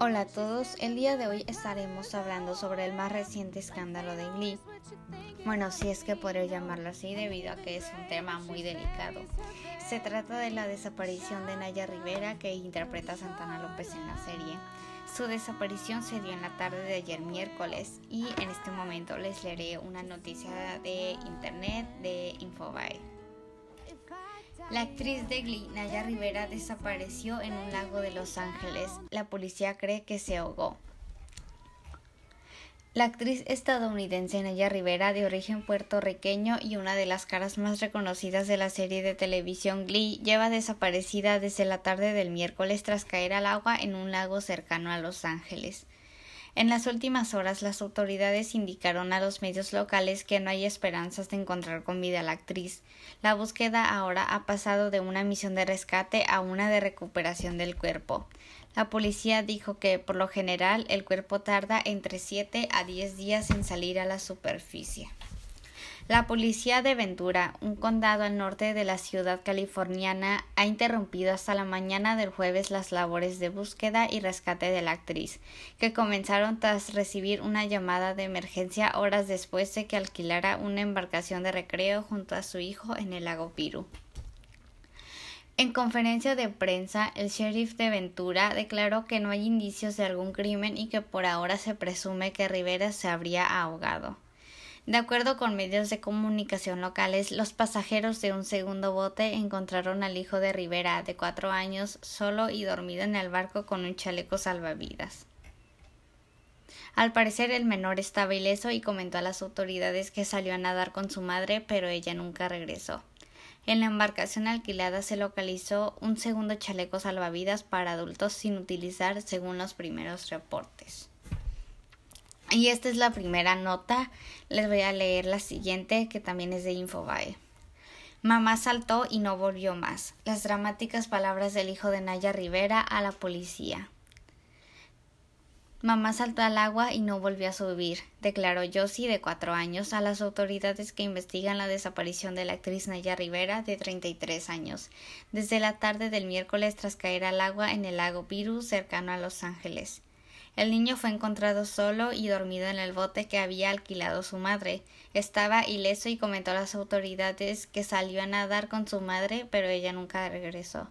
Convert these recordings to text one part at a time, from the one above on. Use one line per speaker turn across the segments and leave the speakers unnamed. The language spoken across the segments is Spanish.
Hola a todos, el día de hoy estaremos hablando sobre el más reciente escándalo de Glee. Bueno, si es que podría llamarlo así debido a que es un tema muy delicado. Se trata de la desaparición de Naya Rivera que interpreta a Santana López en la serie. Su desaparición se dio en la tarde de ayer miércoles y en este momento les leeré una noticia de internet de Infobae. La actriz de Glee, Naya Rivera, desapareció en un lago de Los Ángeles. La policía cree que se ahogó. La actriz estadounidense Naya Rivera, de origen puertorriqueño y una de las caras más reconocidas de la serie de televisión Glee, lleva desaparecida desde la tarde del miércoles tras caer al agua en un lago cercano a Los Ángeles. En las últimas horas, las autoridades indicaron a los medios locales que no hay esperanzas de encontrar con vida a la actriz. La búsqueda ahora ha pasado de una misión de rescate a una de recuperación del cuerpo. La policía dijo que, por lo general, el cuerpo tarda entre 7 a 10 días en salir a la superficie. La policía de Ventura, un condado al norte de la ciudad californiana, ha interrumpido hasta la mañana del jueves las labores de búsqueda y rescate de la actriz, que comenzaron tras recibir una llamada de emergencia horas después de que alquilara una embarcación de recreo junto a su hijo en el lago Piru. En conferencia de prensa, el sheriff de Ventura declaró que no hay indicios de algún crimen y que por ahora se presume que Rivera se habría ahogado. De acuerdo con medios de comunicación locales, los pasajeros de un segundo bote encontraron al hijo de Rivera, de cuatro años, solo y dormido en el barco con un chaleco salvavidas. Al parecer el menor estaba ileso y comentó a las autoridades que salió a nadar con su madre, pero ella nunca regresó. En la embarcación alquilada se localizó un segundo chaleco salvavidas para adultos sin utilizar según los primeros reportes. Y esta es la primera nota. Les voy a leer la siguiente que también es de Infobae. Mamá saltó y no volvió más. Las dramáticas palabras del hijo de Naya Rivera a la policía. Mamá saltó al agua y no volvió a subir, declaró Josie, de cuatro años, a las autoridades que investigan la desaparición de la actriz Naya Rivera, de 33 años, desde la tarde del miércoles tras caer al agua en el lago Piru, cercano a Los Ángeles. El niño fue encontrado solo y dormido en el bote que había alquilado su madre. Estaba ileso y comentó a las autoridades que salió a nadar con su madre, pero ella nunca regresó.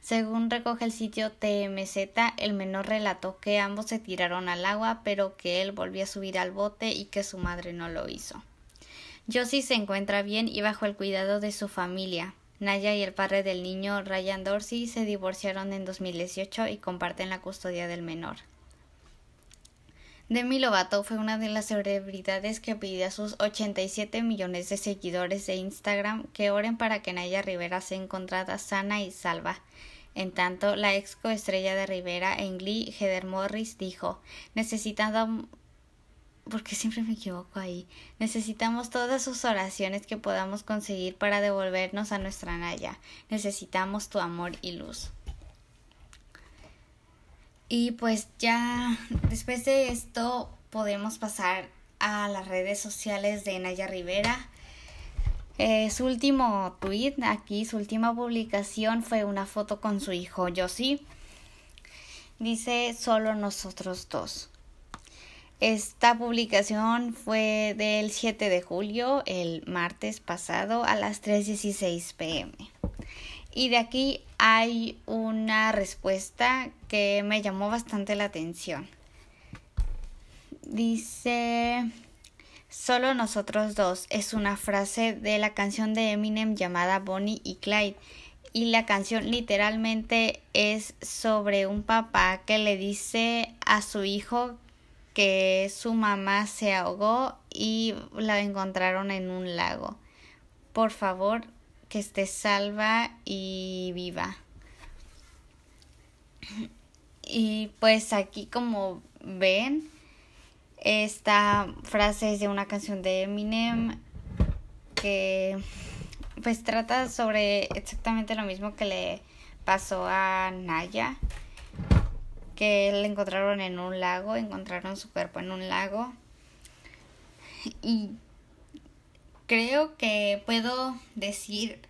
Según recoge el sitio TMZ, el menor relató que ambos se tiraron al agua, pero que él volvió a subir al bote y que su madre no lo hizo. Josie se encuentra bien y bajo el cuidado de su familia. Naya y el padre del niño, Ryan Dorsey, se divorciaron en 2018 y comparten la custodia del menor. Demi Lovato fue una de las celebridades que pidió a sus 87 millones de seguidores de Instagram que oren para que Naya Rivera sea encontrada sana y salva. En tanto, la ex coestrella de Rivera en Glee, Heather Morris, dijo necesitando porque siempre me equivoco ahí. Necesitamos todas sus oraciones que podamos conseguir para devolvernos a nuestra Naya. Necesitamos tu amor y luz. Y pues ya después de esto podemos pasar a las redes sociales de Naya Rivera. Eh, su último tweet aquí, su última publicación fue una foto con su hijo Josie. Dice solo nosotros dos. Esta publicación fue del 7 de julio, el martes pasado, a las 3.16 pm. Y de aquí hay una respuesta que me llamó bastante la atención. Dice, solo nosotros dos es una frase de la canción de Eminem llamada Bonnie y Clyde. Y la canción literalmente es sobre un papá que le dice a su hijo que su mamá se ahogó y la encontraron en un lago. Por favor, que esté salva y viva. Y pues aquí como ven, esta frase es de una canción de Eminem que pues trata sobre exactamente lo mismo que le pasó a Naya, que le encontraron en un lago, encontraron su cuerpo en un lago. Y creo que puedo decir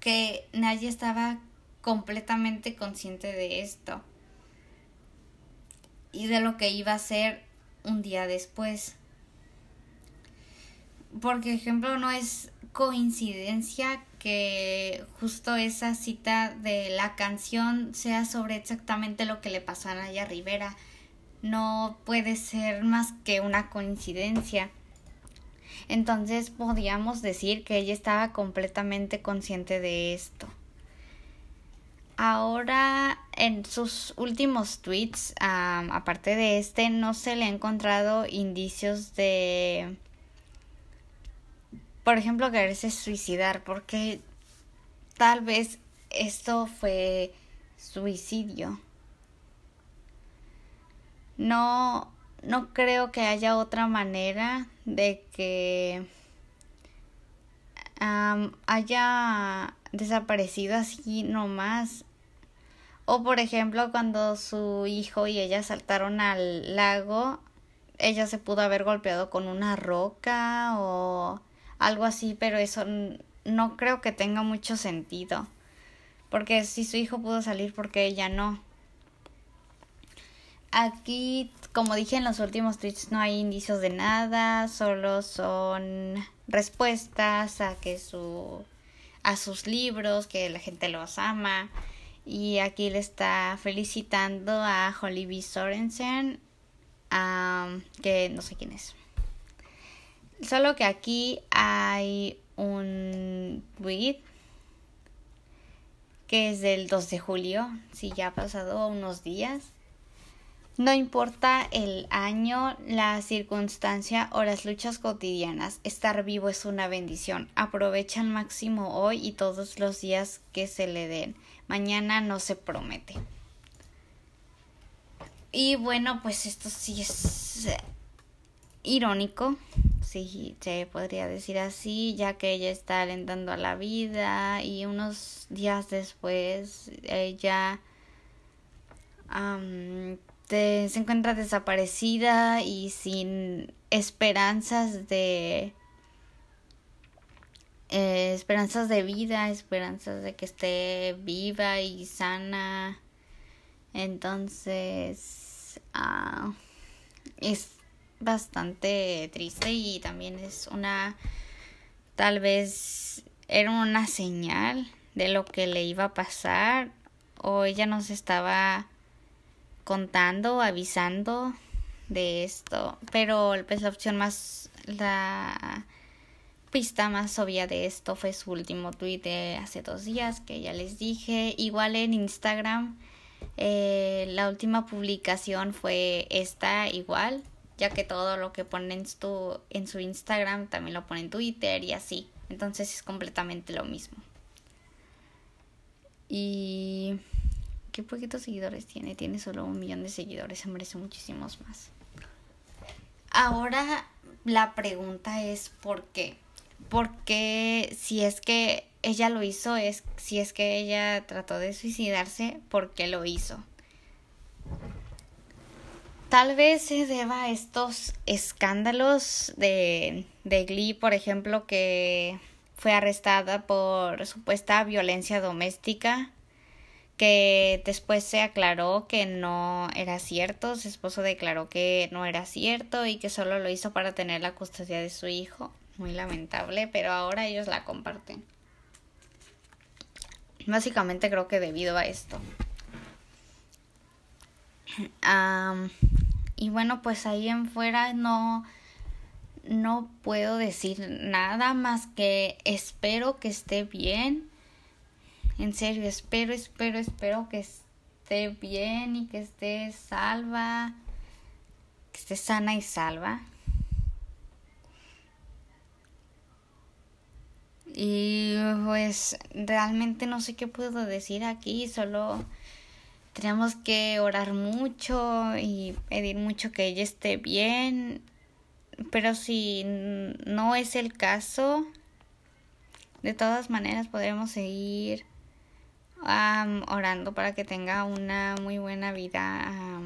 que nadie estaba completamente consciente de esto. y de lo que iba a ser un día después. Por ejemplo, no es coincidencia que justo esa cita de la canción sea sobre exactamente lo que le pasó a Naya Rivera. No puede ser más que una coincidencia. Entonces podríamos decir que ella estaba completamente consciente de esto. Ahora, en sus últimos tweets, aparte de este, no se le ha encontrado indicios de, por ejemplo, quererse suicidar, porque tal vez esto fue suicidio. No, no creo que haya otra manera de que haya desaparecido así nomás. O por ejemplo, cuando su hijo y ella saltaron al lago, ella se pudo haber golpeado con una roca o algo así, pero eso no creo que tenga mucho sentido. Porque si su hijo pudo salir, porque ella no? Aquí, como dije en los últimos tweets, no hay indicios de nada, solo son respuestas a que su a sus libros, que la gente los ama. Y aquí le está felicitando a Holly B. Sorensen, que no sé quién es. Solo que aquí hay un tweet que es del 2 de julio, si ya ha pasado unos días. No importa el año, la circunstancia o las luchas cotidianas, estar vivo es una bendición. Aprovecha al máximo hoy y todos los días que se le den. Mañana no se promete. Y bueno, pues esto sí es irónico, sí se podría decir así, ya que ella está alentando a la vida y unos días después ella se encuentra desaparecida y sin esperanzas de eh, esperanzas de vida, esperanzas de que esté viva y sana. Entonces, ah, es bastante triste y también es una, tal vez era una señal de lo que le iba a pasar o ella nos estaba contando, avisando de esto, pero pues, la opción más, la pista más obvia de esto fue su último tweet de hace dos días que ya les dije, igual en Instagram, eh, la última publicación fue esta igual, ya que todo lo que ponen en en su Instagram también lo pone en Twitter y así, entonces es completamente lo mismo. Y qué poquitos seguidores tiene. Tiene solo un millón de seguidores. Se merece muchísimos más. Ahora la pregunta es ¿por qué? Porque si es que ella lo hizo, es si es que ella trató de suicidarse, ¿por qué lo hizo? Tal vez se deba a estos escándalos de, de Glee, por ejemplo, que fue arrestada por supuesta violencia doméstica que después se aclaró que no era cierto, su esposo declaró que no era cierto y que solo lo hizo para tener la custodia de su hijo. Muy lamentable, pero ahora ellos la comparten. Básicamente creo que debido a esto. y bueno, pues ahí en fuera no no puedo decir nada más que espero que esté bien en serio, espero, espero, espero que esté bien y que esté salva, que esté sana y salva. Y pues realmente no sé qué puedo decir aquí, solo tenemos que orar mucho y pedir mucho que ella esté bien. Pero si no es el caso, de todas maneras podremos seguir orando para que tenga una muy buena vida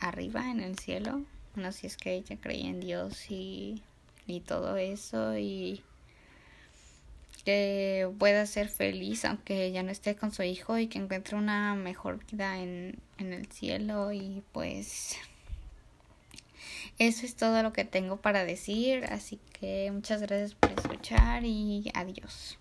arriba en el cielo. No si es que ella creía en Dios y, y todo eso y que pueda ser feliz aunque ella no esté con su hijo y que encuentre una mejor vida en, en el cielo y pues Eso es todo lo que tengo para decir, así que muchas gracias por escuchar y adiós.